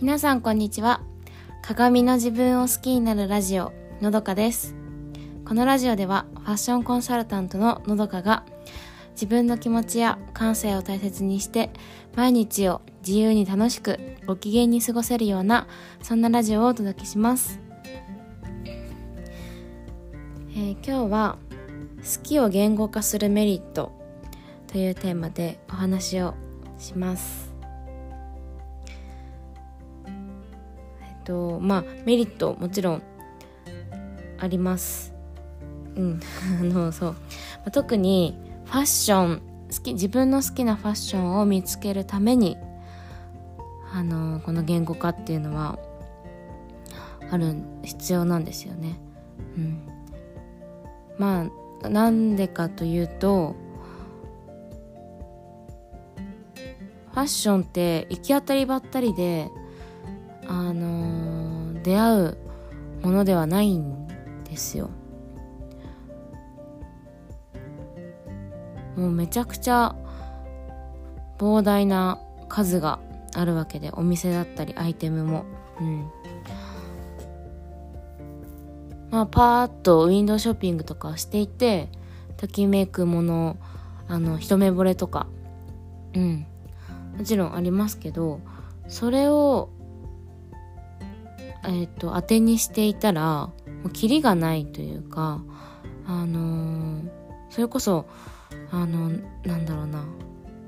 皆さんこんにちは。鏡の自分を好きになるラジオのどかです。このラジオではファッションコンサルタントののどかが自分の気持ちや感性を大切にして毎日を自由に楽しくご機嫌に過ごせるようなそんなラジオをお届けします、えー、今日は好きを言語化するメリットというテーマでお話をします。とまあメリットもちろんあります。うん。あのそう、特にファッション好き自分の好きなファッションを見つけるためにあのこの言語化っていうのはある必要なんですよね。うん、まあなんでかというとファッションって行き当たりばったりであの、出会うものではないんですよ。もうめちゃくちゃ膨大な数があるわけでお店だったりアイテムも。うん。まあパーッとウィンドウショッピングとかしていてときめくものあの一目惚れとか。うん。もちろんありますけどそれをえっ、ー、と当てにしていたらもうキリがないというかあのー、それこそあのなんだろうな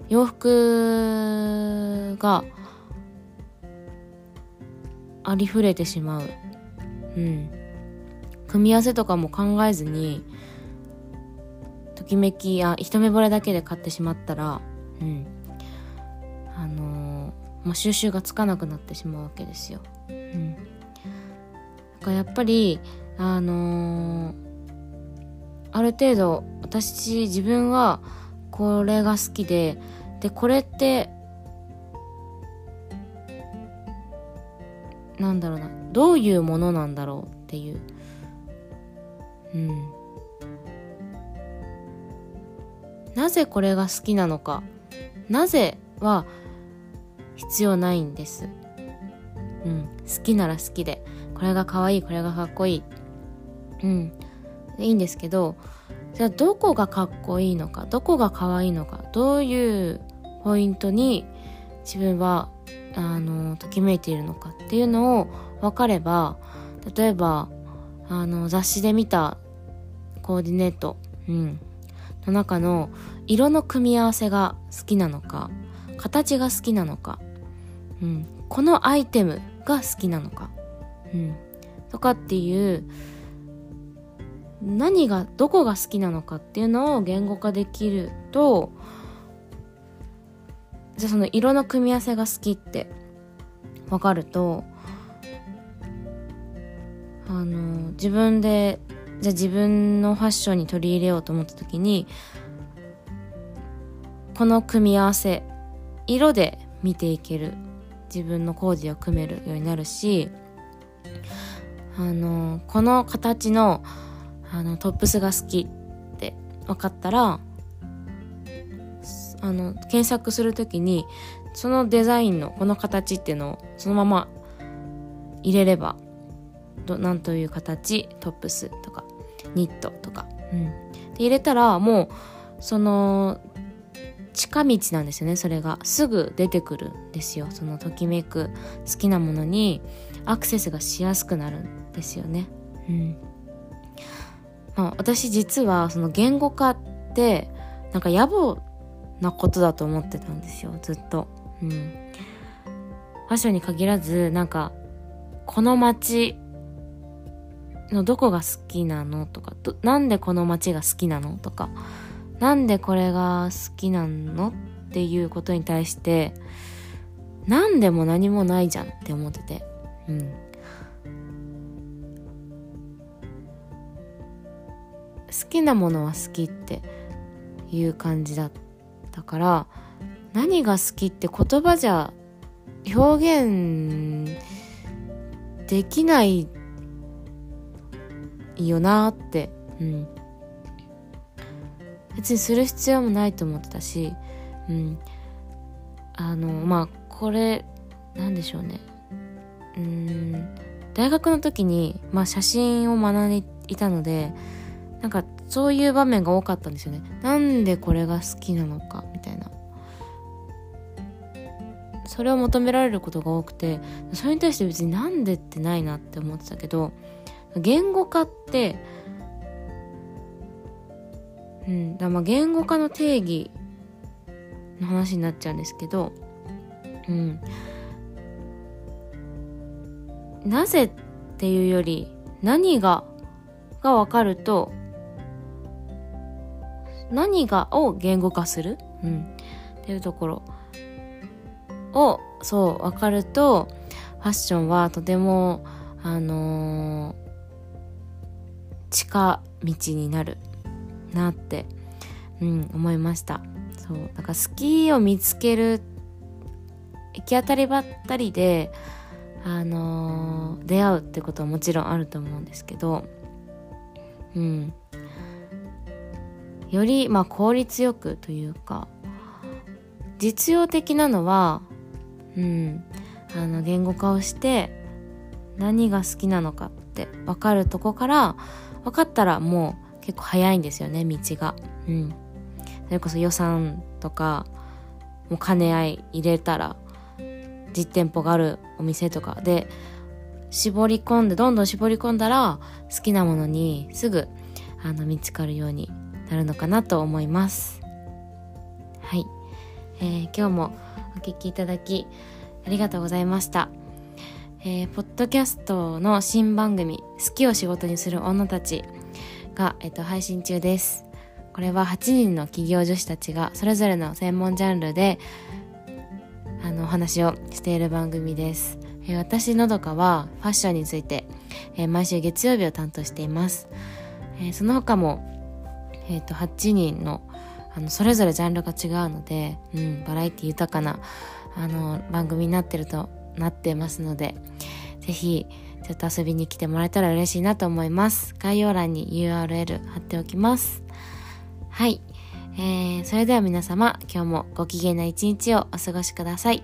洋服がありふれてしまう。うん。組み合わせとかも考えずにときめきや一目惚れだけで買ってしまったらうん。あのー、まあ、収集がつかなくなってしまうわけですよ。うん、やっぱりあのー、ある程度私自分はこれが好きででこれってなんだろうなどういうものなんだろうっていう。うん。なぜこれが好きなのかなぜは必要ないんです。うん。好きなら好きで。これが可愛いこれがかっこいい。うん。いいんですけどじゃあどこがかっこいいのかどこが可愛いのかどういうポイントに自分はあのときめいているのかっていうのを分かれば例えばあの雑誌で見たコーディネート、うん、の中の色の組み合わせが好きなのか形が好きなのか、うん、このアイテムが好きなのか、うん、とかっていう何がどこが好きなのかっていうのを言語化できるとじゃあその色の組み合わせが好きって分かるとあの自分でじゃあ自分のファッションに取り入れようと思った時にこの組み合わせ色で見ていける。自分のコーデを組めるようになるしあのこの形のあのトップスが好きって分かったらあの検索する時にそのデザインのこの形っていうのをそのまま入れればどなんという形トップスとかニットとか、うん、で入れたらもうその近道なんですよねそれが。すぐ出てくるんですよそのときめく好きなものに。アクセスがしやすくなる。ですよね。うん。まあ、私実はその言語化ってなんか野暮なことだと思ってたんですよ。ずっと。うん、ファッションに限らずなんかこの街のどこが好きなのとかなんでこの街が好きなの？とかなんでこれが好きなのっていうことに対して何でも何もないじゃんって思ってて。うん。きなものは好きっていう感じだったから何が好きって言葉じゃ表現できないよなって、うん、別にする必要もないと思ってたし、うん、あのまあこれなんでしょうね。うん。大学の時に、まあ、写真を学んでいたのでなんかそういう場面が多かったんですよね。なんでこれが好きなのかみたいな。それを求められることが多くてそれに対して別になんでってないなって思ってたけど言語化ってうんだまあ言語化の定義の話になっちゃうんですけどうん。なぜっていうより何がが分かると何がを言語化する、うん、っていうところ。をそう分かるとファッションはとてもあのー、近道になるなって、うん、思いました。そう。だから好きを見つける行き当たりばったりであのー、出会うってことはもちろんあると思うんですけどうん。よりまあ効率よくというか実用的なのはうんあの言語化をして何が好きなのかって分かるとこから分かったらもう結構早いんですよね道が。うん。それこそ予算とかもう兼ね合い入れたら実店舗があるお店とか。で絞り込んでどんどん絞り込んだら好きなものにすぐあの見つかるようになるのかなと思います。はい、えー、今日もお聴きいただきありがとうございました、えー、ポッドキャストの新番組「好きを仕事にする女たちが」えーと、配信中です。これは8人の企業女子たちがそれぞれの専門ジャンルであのお話をしている番組です、えー、私のどかはファッションについて、えー、毎週月曜日を担当しています、えー、その他も、えーと、8人のあのそれぞれジャンルが違うので、うん、バラエティ豊かなあの番組になってるとなってますのでぜひちょっと遊びに来てもらえたら嬉しいなと思います。概要欄に URL 貼っておきます。はい。えー、それでは皆様、今日もご機嫌な一日をお過ごしください。